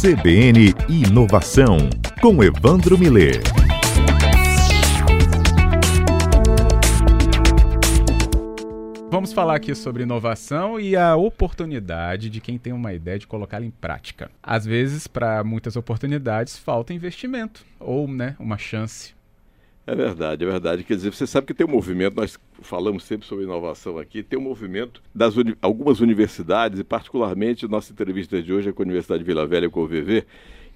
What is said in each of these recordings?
CBN Inovação, com Evandro Miller. Vamos falar aqui sobre inovação e a oportunidade de quem tem uma ideia de colocá-la em prática. Às vezes, para muitas oportunidades, falta investimento ou né, uma chance. É verdade, é verdade. Quer dizer, você sabe que tem um movimento, nós falamos sempre sobre inovação aqui, tem um movimento das uni algumas universidades, e particularmente nossa entrevista de hoje é com a Universidade de Vila Velha, com o VV,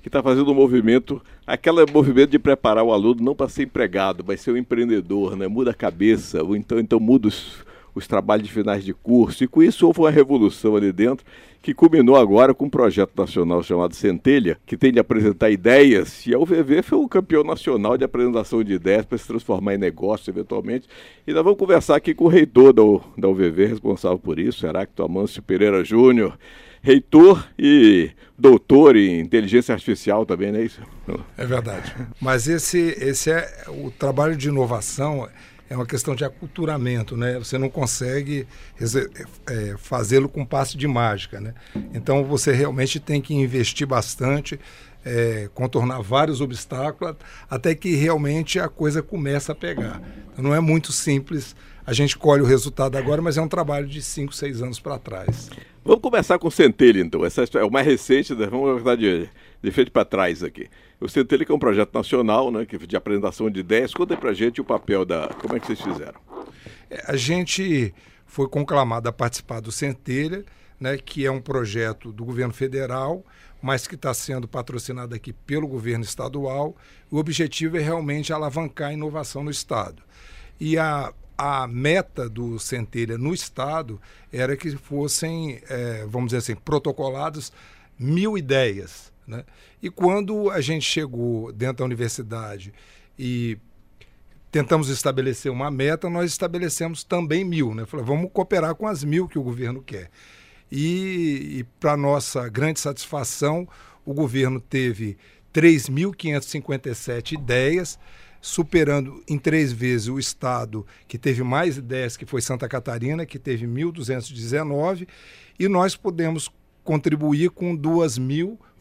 que está fazendo um movimento, aquele movimento de preparar o aluno não para ser empregado, mas ser um empreendedor, né? Muda a cabeça, ou então, então muda os, os trabalhos de finais de curso, e com isso houve uma revolução ali dentro, que culminou agora com um projeto nacional chamado Centelha, que tem de apresentar ideias, e a UVV foi o campeão nacional de apresentação de ideias para se transformar em negócio eventualmente. E nós vamos conversar aqui com o reitor da, da UVV, responsável por isso, Heráclito Amâncio Pereira Júnior, reitor e doutor em inteligência artificial também, não é isso? É verdade. Mas esse, esse é o trabalho de inovação é uma questão de aculturamento, né? Você não consegue é, fazê-lo com passe de mágica, né? Então você realmente tem que investir bastante, é, contornar vários obstáculos, até que realmente a coisa começa a pegar. Então, não é muito simples. A gente colhe o resultado agora, mas é um trabalho de 5, 6 anos para trás. Vamos começar com o Centelha, então. Essa é o mais recente, né? vamos começar de, de frente para trás aqui. O Centelha é um projeto nacional, né, de apresentação de ideias. Conta para a gente o papel da... Como é que vocês fizeram? É, a gente foi conclamado a participar do Centelha, né, que é um projeto do governo federal, mas que está sendo patrocinado aqui pelo governo estadual. O objetivo é realmente alavancar a inovação no Estado. E a, a meta do Centelha no Estado era que fossem, é, vamos dizer assim, protocoladas mil ideias. Né? E quando a gente chegou dentro da universidade e tentamos estabelecer uma meta, nós estabelecemos também mil. Né? Falei, vamos cooperar com as mil que o governo quer. E, e para nossa grande satisfação, o governo teve 3.557 ideias, superando em três vezes o estado que teve mais ideias, que foi Santa Catarina, que teve 1.219, e nós podemos contribuir com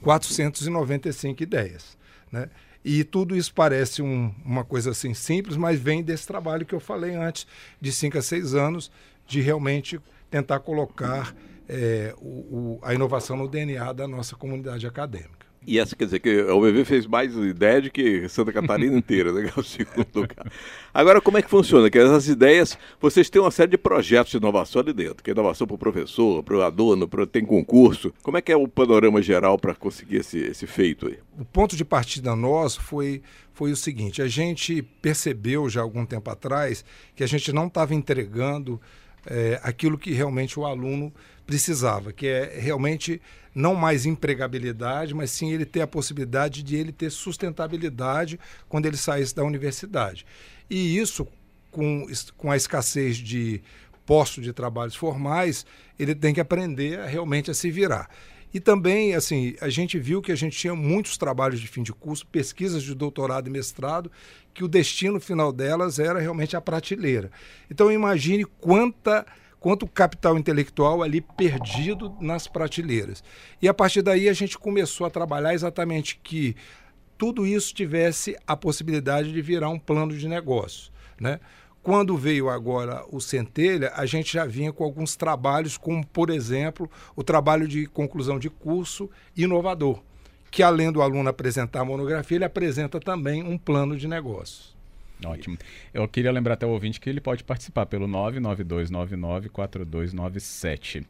2.495 ideias. Né? E tudo isso parece um, uma coisa assim simples, mas vem desse trabalho que eu falei antes, de 5 a 6 anos, de realmente tentar colocar é, o, o, a inovação no DNA da nossa comunidade acadêmica. E essa quer dizer que a UBV fez mais ideia do que Santa Catarina inteira, né? É o segundo lugar. Agora, como é que funciona? Que essas ideias, vocês têm uma série de projetos de inovação ali dentro, que é inovação para o professor, para o aluno, pra, tem concurso. Como é que é o panorama geral para conseguir esse, esse feito aí? O ponto de partida nosso foi, foi o seguinte: a gente percebeu já algum tempo atrás que a gente não estava entregando é, aquilo que realmente o aluno precisava, que é realmente não mais empregabilidade, mas sim ele ter a possibilidade de ele ter sustentabilidade quando ele saísse da universidade. E isso, com, com a escassez de postos de trabalhos formais, ele tem que aprender realmente a se virar. E também, assim, a gente viu que a gente tinha muitos trabalhos de fim de curso, pesquisas de doutorado e mestrado, que o destino final delas era realmente a prateleira. Então, imagine quanta quanto capital intelectual ali perdido nas prateleiras. E a partir daí a gente começou a trabalhar exatamente que tudo isso tivesse a possibilidade de virar um plano de negócio, né? Quando veio agora o Centelha, a gente já vinha com alguns trabalhos, como, por exemplo, o trabalho de conclusão de curso inovador, que além do aluno apresentar a monografia, ele apresenta também um plano de negócios. Ótimo. Eu queria lembrar até o ouvinte que ele pode participar pelo 992994297.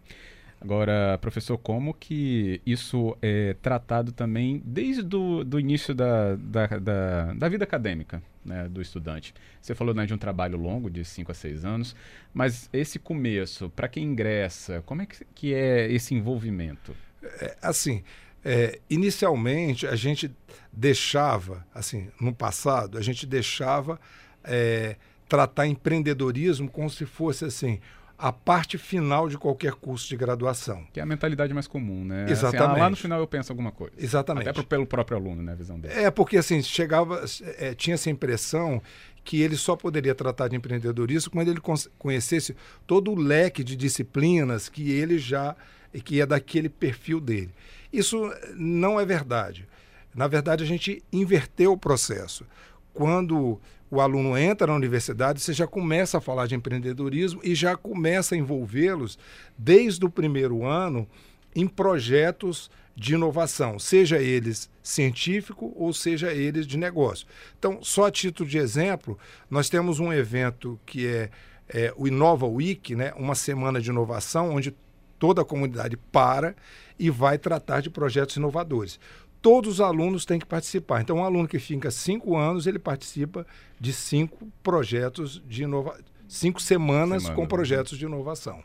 Agora, professor, como que isso é tratado também desde do, do início da, da, da, da vida acadêmica né, do estudante? Você falou né, de um trabalho longo, de 5 a 6 anos, mas esse começo, para quem ingressa, como é que, que é esse envolvimento? É, assim, é, inicialmente a gente deixava, assim, no passado, a gente deixava é, tratar empreendedorismo como se fosse assim a parte final de qualquer curso de graduação. Que é a mentalidade mais comum, né? Exatamente. Assim, ah, lá no final eu penso alguma coisa. Exatamente. Até pelo próprio aluno, né? A visão dele. É, porque assim, chegava, é, tinha essa impressão que ele só poderia tratar de empreendedorismo quando ele conhecesse todo o leque de disciplinas que ele já e que é daquele perfil dele. Isso não é verdade. Na verdade, a gente inverteu o processo. Quando o aluno entra na universidade, você já começa a falar de empreendedorismo e já começa a envolvê-los desde o primeiro ano em projetos de inovação, seja eles científico ou seja eles de negócio. Então, só a título de exemplo, nós temos um evento que é, é o Inova Week, né, uma semana de inovação, onde toda a comunidade para e vai tratar de projetos inovadores todos os alunos têm que participar. Então, um aluno que fica cinco anos, ele participa de cinco projetos de inovação, cinco semanas Semana, com né? projetos de inovação.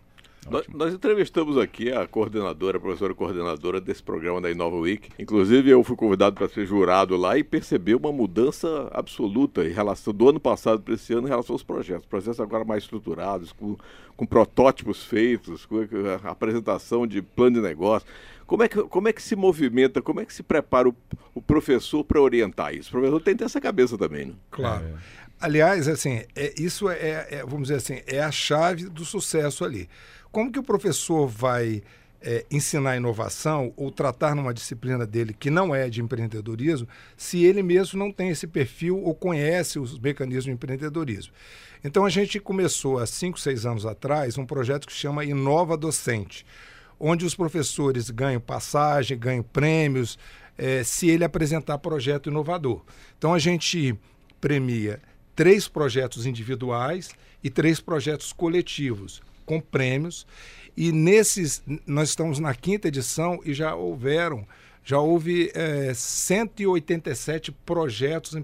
Nós, nós, entrevistamos aqui a coordenadora, a professora coordenadora desse programa da Inova Week. Inclusive, eu fui convidado para ser jurado lá e percebi uma mudança absoluta em relação do ano passado para esse ano em relação aos projetos. Projetos agora mais estruturados, com, com protótipos feitos, com a apresentação de plano de negócio. Como é que, como é que se movimenta, como é que se prepara o, o professor para orientar isso? O professor tem que ter essa cabeça também, né? Claro. É. Aliás, assim, é, isso é, é, vamos dizer assim, é a chave do sucesso ali. Como que o professor vai é, ensinar inovação ou tratar numa disciplina dele que não é de empreendedorismo, se ele mesmo não tem esse perfil ou conhece os mecanismos de empreendedorismo? Então a gente começou há cinco, seis anos atrás um projeto que chama Inova Docente onde os professores ganham passagem, ganham prêmios, é, se ele apresentar projeto inovador. Então a gente premia três projetos individuais e três projetos coletivos com prêmios. E nesses, nós estamos na quinta edição e já houveram, já houve é, 187 projetos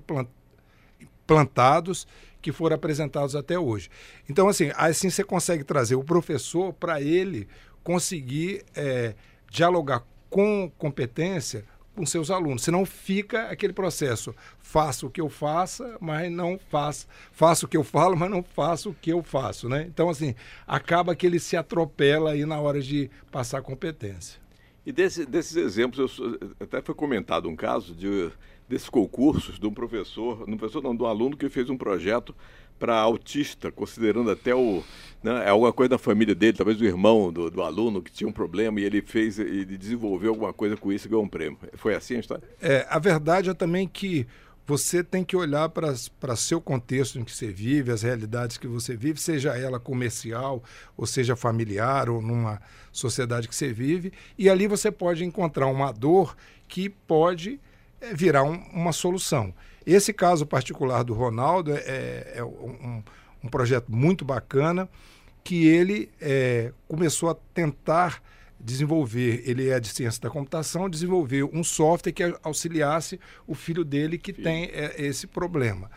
implantados que foram apresentados até hoje. Então, assim, assim você consegue trazer o professor para ele conseguir é, dialogar com competência com seus alunos. Senão fica aquele processo. Faço o que eu faça, mas não faço. Faço o que eu falo, mas não faço o que eu faço. Né? Então, assim, acaba que ele se atropela aí na hora de passar competência. E desse, desses exemplos, eu, até foi comentado um caso de, desses concursos de um professor, um professor não, de um aluno que fez um projeto para autista, considerando até o. Né, é alguma coisa da família dele, talvez o irmão do, do, aluno que tinha um problema e ele fez, e desenvolveu alguma coisa com isso e ganhou um prêmio. Foi assim a história? É, a verdade é também que você tem que olhar para seu contexto em que você vive, as realidades que você vive, seja ela comercial, ou seja familiar, ou numa sociedade que você vive, e ali você pode encontrar uma dor que pode é, virar um, uma solução. Esse caso particular do Ronaldo é, é, é um, um, projeto muito bacana que ele é, começou a tentar desenvolver, ele é de ciência da computação, desenvolver um software que auxiliasse o filho dele que tem é, esse problema.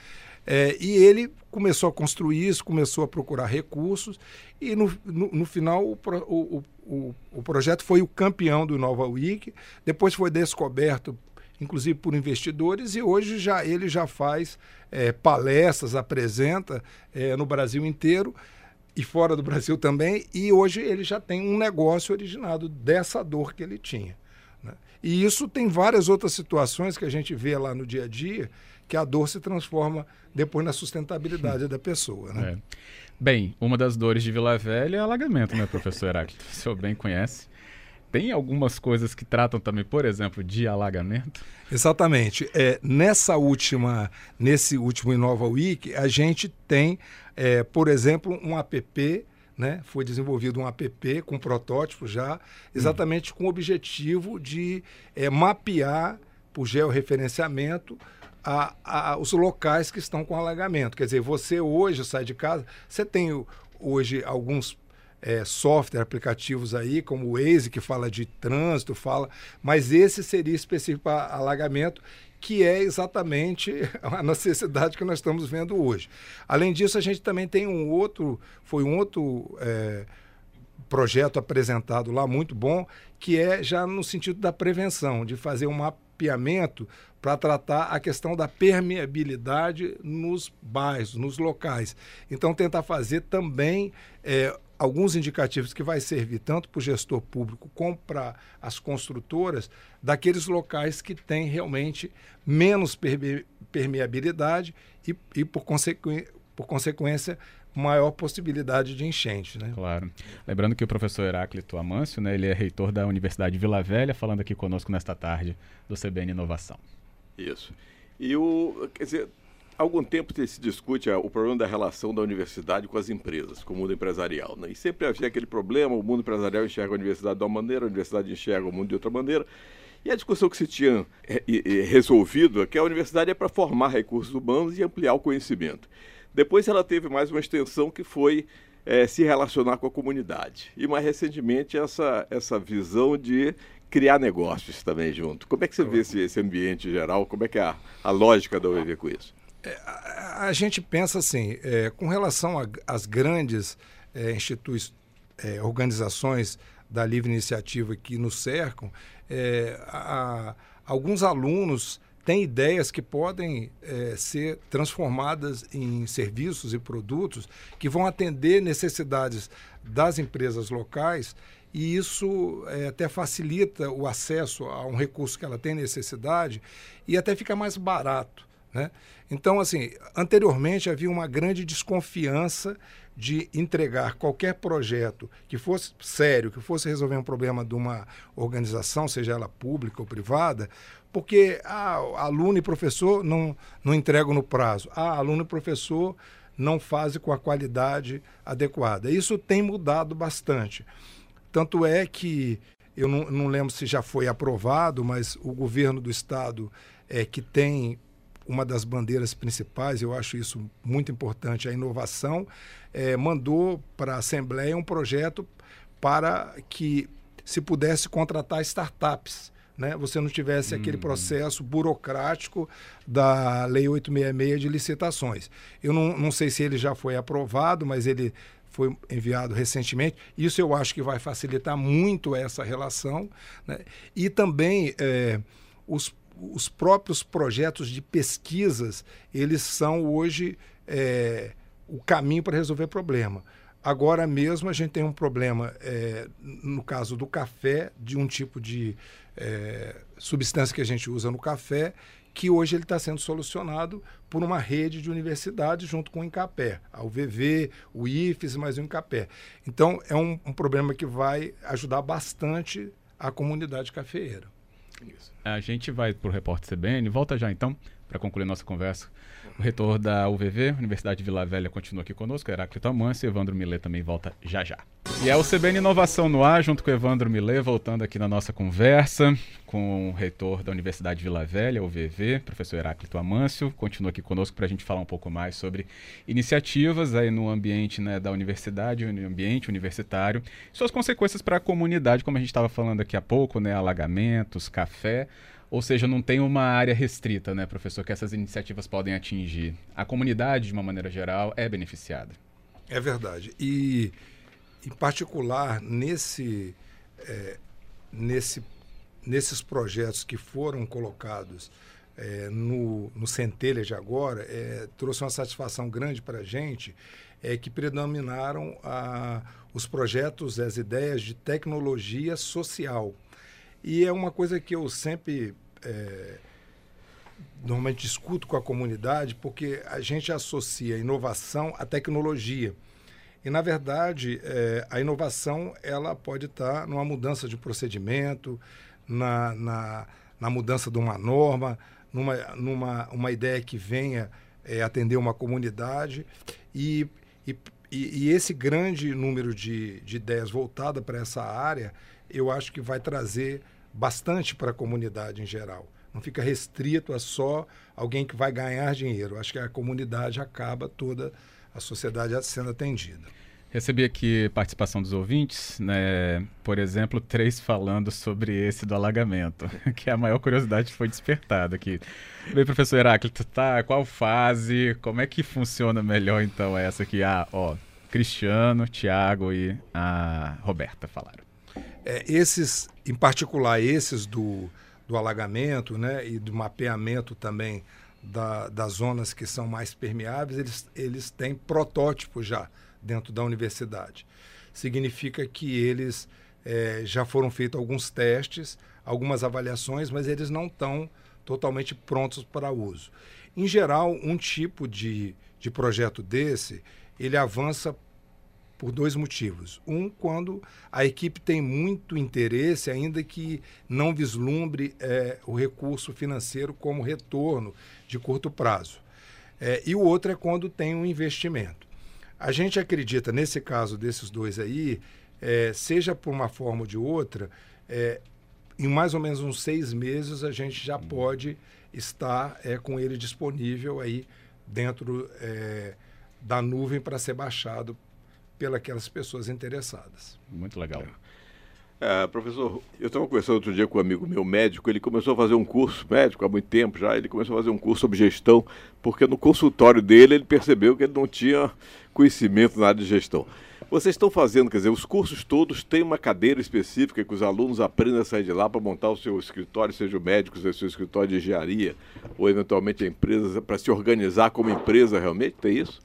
É, e ele começou a construir isso, começou a procurar recursos, e no, no, no final o, o, o, o, projeto foi o campeão do Nova Week, depois foi descoberto inclusive por investidores, e hoje já ele já faz é, palestras, apresenta é, no Brasil inteiro e fora do Brasil também, e hoje ele já tem um negócio originado dessa dor que ele tinha. Né? E isso tem várias outras situações que a gente vê lá no dia a dia, que a dor se transforma depois na sustentabilidade da pessoa. Né? É. Bem, uma das dores de Vila Velha é alagamento, né, professor Heráclito? O senhor bem conhece tem algumas coisas que tratam também, por exemplo, de alagamento? Exatamente. É, nessa última, nesse último Inova Week, a gente tem, é, por exemplo, um app né? Foi desenvolvido um app com protótipo já, exatamente hum. com o objetivo de é, mapear por georreferenciamento a, a, os locais que estão com alagamento. Quer dizer, você hoje sai de casa, você tem hoje alguns é, software, aplicativos aí, como o Waze, que fala de trânsito, fala, mas esse seria específico para alagamento, que é exatamente a necessidade que nós estamos vendo hoje. Além disso, a gente também tem um outro, foi um outro é, projeto apresentado lá, muito bom, que é já no sentido da prevenção, de fazer um mapeamento para tratar a questão da permeabilidade nos bairros, nos locais. Então, tentar fazer também é, alguns indicativos que vai servir tanto para o gestor público como para as construtoras daqueles locais que têm realmente menos permeabilidade e, e por, consequ... por consequência, maior possibilidade de enchente. Né? Claro. Lembrando que o professor Heráclito Amâncio, né, ele é reitor da Universidade Vila Velha, falando aqui conosco nesta tarde do CBN Inovação. Isso. E o, quer dizer, há algum tempo se discute o problema da relação da universidade com as empresas, com o mundo empresarial. Né? E sempre havia aquele problema, o mundo empresarial enxerga a universidade de uma maneira, a universidade enxerga o mundo de outra maneira. E a discussão que se tinha é, resolvido é que a universidade é para formar recursos humanos e ampliar o conhecimento. Depois ela teve mais uma extensão que foi é, se relacionar com a comunidade. E mais recentemente essa, essa visão de criar negócios também junto. Como é que você vê esse, esse ambiente geral? Como é que é a, a lógica da UEV com isso? É, a, a, gente pensa assim, é, com relação às grandes é, instituições, é, organizações da livre iniciativa que nos cercam, é, a, alguns alunos tem ideias que podem é, ser transformadas em serviços e produtos que vão atender necessidades das empresas locais e isso é, até facilita o acesso a um recurso que ela tem necessidade e até fica mais barato. Né? Então, assim, anteriormente havia uma grande desconfiança de entregar qualquer projeto que fosse sério, que fosse resolver um problema de uma organização, seja ela pública ou privada, porque ah, aluno e professor não, não entregam no prazo. Ah, aluno e professor não fazem com a qualidade adequada. Isso tem mudado bastante. Tanto é que, eu não, não lembro se já foi aprovado, mas o governo do estado é que tem uma das bandeiras principais, eu acho isso muito importante, a inovação, é, mandou para a Assembleia um projeto para que se pudesse contratar startups né, você não tivesse hum. aquele processo burocrático da Lei 866 de licitações. Eu não, não sei se ele já foi aprovado, mas ele foi enviado recentemente. Isso eu acho que vai facilitar muito essa relação. Né? E também é, os, os próprios projetos de pesquisas, eles são hoje é, o caminho para resolver problema. Agora mesmo a gente tem um problema, é, no caso do café, de um tipo de é, substância que a gente usa no café, que hoje ele está sendo solucionado por uma rede de universidades junto com o Incapé, a UVV, o IFES, mais o Incapé. Então, é um, um problema que vai ajudar bastante a comunidade cafeeira. Isso. A gente vai para o repórter CBN, volta já então, para concluir nossa conversa o reitor da UVV, Universidade de Vila Velha, continua aqui conosco, Heráclito Amâncio, e Evandro Millet também volta já já. E é o CBN Inovação no ar, junto com Evandro Millet, voltando aqui na nossa conversa com o reitor da Universidade de Vila Velha, UVV, professor Heráclito Amâncio, continua aqui conosco para a gente falar um pouco mais sobre iniciativas aí no ambiente né, da universidade, no ambiente universitário, suas consequências para a comunidade, como a gente estava falando aqui há pouco, né, alagamentos, café, ou seja, não tem uma área restrita, né, professor, que essas iniciativas podem atingir. A comunidade, de uma maneira geral, é beneficiada. É verdade. E, em particular, nesse, é, nesse, nesses projetos que foram colocados é, no, no Centelha de agora, é, trouxe uma satisfação grande para a gente, é que predominaram a, os projetos, as ideias de tecnologia social. E é uma coisa que eu sempre é, normalmente discuto com a comunidade porque a gente associa inovação à tecnologia. E, na verdade, é, a inovação ela pode estar numa mudança de procedimento, na, na, na mudança de uma norma, numa, numa uma ideia que venha é, atender uma comunidade. E, e, e, esse grande número de, de ideias voltada para essa área, eu acho que vai trazer bastante para a comunidade em geral. Não fica restrito a só alguém que vai ganhar dinheiro. Acho que a comunidade acaba toda a sociedade sendo atendida. Recebi aqui participação dos ouvintes, né? por exemplo, três falando sobre esse do alagamento, que a maior curiosidade foi despertada aqui. Bem, professor Heráclito, tá? Qual fase? Como é que funciona melhor então essa aqui? Ah, ó, Cristiano, Tiago e a Roberta falaram. É, esses, em particular esses do, do alagamento né, e do mapeamento também da, das zonas que são mais permeáveis, eles, eles têm protótipos já dentro da universidade. Significa que eles é, já foram feitos alguns testes, algumas avaliações, mas eles não estão totalmente prontos para uso. Em geral, um tipo de, de projeto desse, ele avança por dois motivos. Um, quando a equipe tem muito interesse, ainda que não vislumbre é, o recurso financeiro como retorno de curto prazo. É, e o outro é quando tem um investimento. A gente acredita, nesse caso desses dois aí, é, seja por uma forma ou de outra, é, em mais ou menos uns seis meses a gente já pode estar é, com ele disponível aí dentro é, da nuvem para ser baixado pelas pessoas interessadas. Muito legal. É, professor, eu estava conversando outro dia com um amigo meu médico, ele começou a fazer um curso médico há muito tempo já, ele começou a fazer um curso sobre gestão, porque no consultório dele ele percebeu que ele não tinha conhecimento na área de gestão. Vocês estão fazendo, quer dizer, os cursos todos têm uma cadeira específica que os alunos aprendem a sair de lá para montar o seu escritório, seja o médico, seja o seu escritório de engenharia, ou eventualmente a empresa, para se organizar como empresa realmente? Tem isso?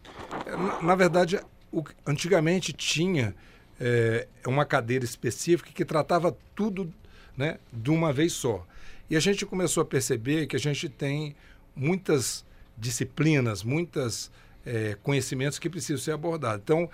É, na, na verdade, o, antigamente tinha é, uma cadeira específica que tratava tudo né, de uma vez só. E a gente começou a perceber que a gente tem muitas disciplinas, muitas é, conhecimentos que precisam ser abordados. Então,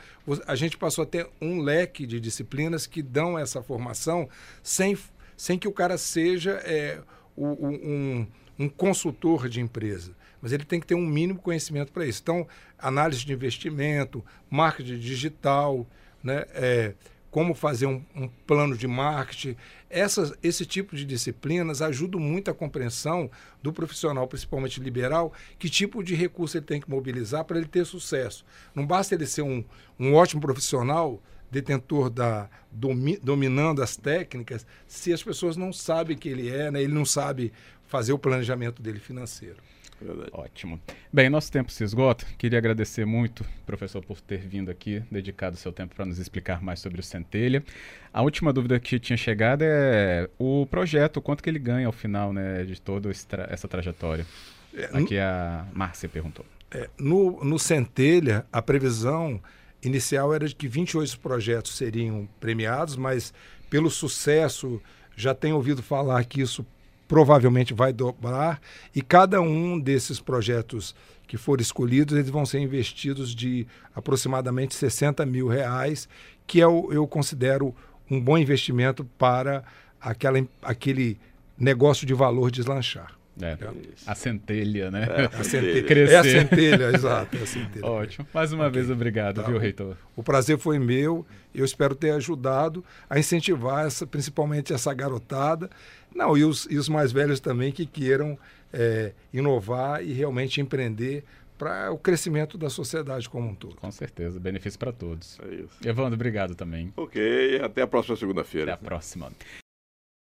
a gente passou a ter um leque de disciplinas que dão essa formação sem, sem que o cara seja é, um, um consultor de empresa mas ele tem que ter um mínimo conhecimento para isso. Então, análise de investimento, marketing digital, né, é, como fazer um, um, plano de marketing. Essas, esse tipo de disciplinas ajudam muito a compreensão do profissional, principalmente liberal, que tipo de recurso ele tem que mobilizar para ele ter sucesso. Não basta ele ser um, um ótimo profissional, detentor da domi, dominando as técnicas, se as pessoas não sabem que ele é, né, ele não sabe fazer o planejamento dele financeiro. Verdade. Ótimo. Bem, nosso tempo se esgota. Queria agradecer muito, professor, por ter vindo aqui, dedicado seu tempo para nos explicar mais sobre o Centelha. A última dúvida que tinha chegado é o projeto, quanto que ele ganha ao final né, de toda essa trajetória? É, aqui a Márcia perguntou. É, no, no Centelha, a previsão inicial era de que 28 projetos seriam premiados, mas pelo sucesso, já tenho ouvido falar que isso provavelmente vai dobrar e cada um desses projetos que forem escolhidos, eles vão ser investidos de aproximadamente 60 mil reais, que eu, é eu considero um bom investimento para aquela, aquele negócio de valor deslanchar. É, a centelha, né? É a centelha, Crescer. É a centelha exato. É a centelha. Ótimo. Mais uma okay. vez, obrigado, tá. viu, reitor? O prazer foi meu. Eu espero ter ajudado a incentivar essa, principalmente essa garotada não, e os, e os mais velhos também que queiram é, inovar e realmente empreender para o crescimento da sociedade como um todo. Com certeza, benefício para todos. É isso. Evandro, obrigado também. Ok, até a próxima segunda-feira. Até a próxima.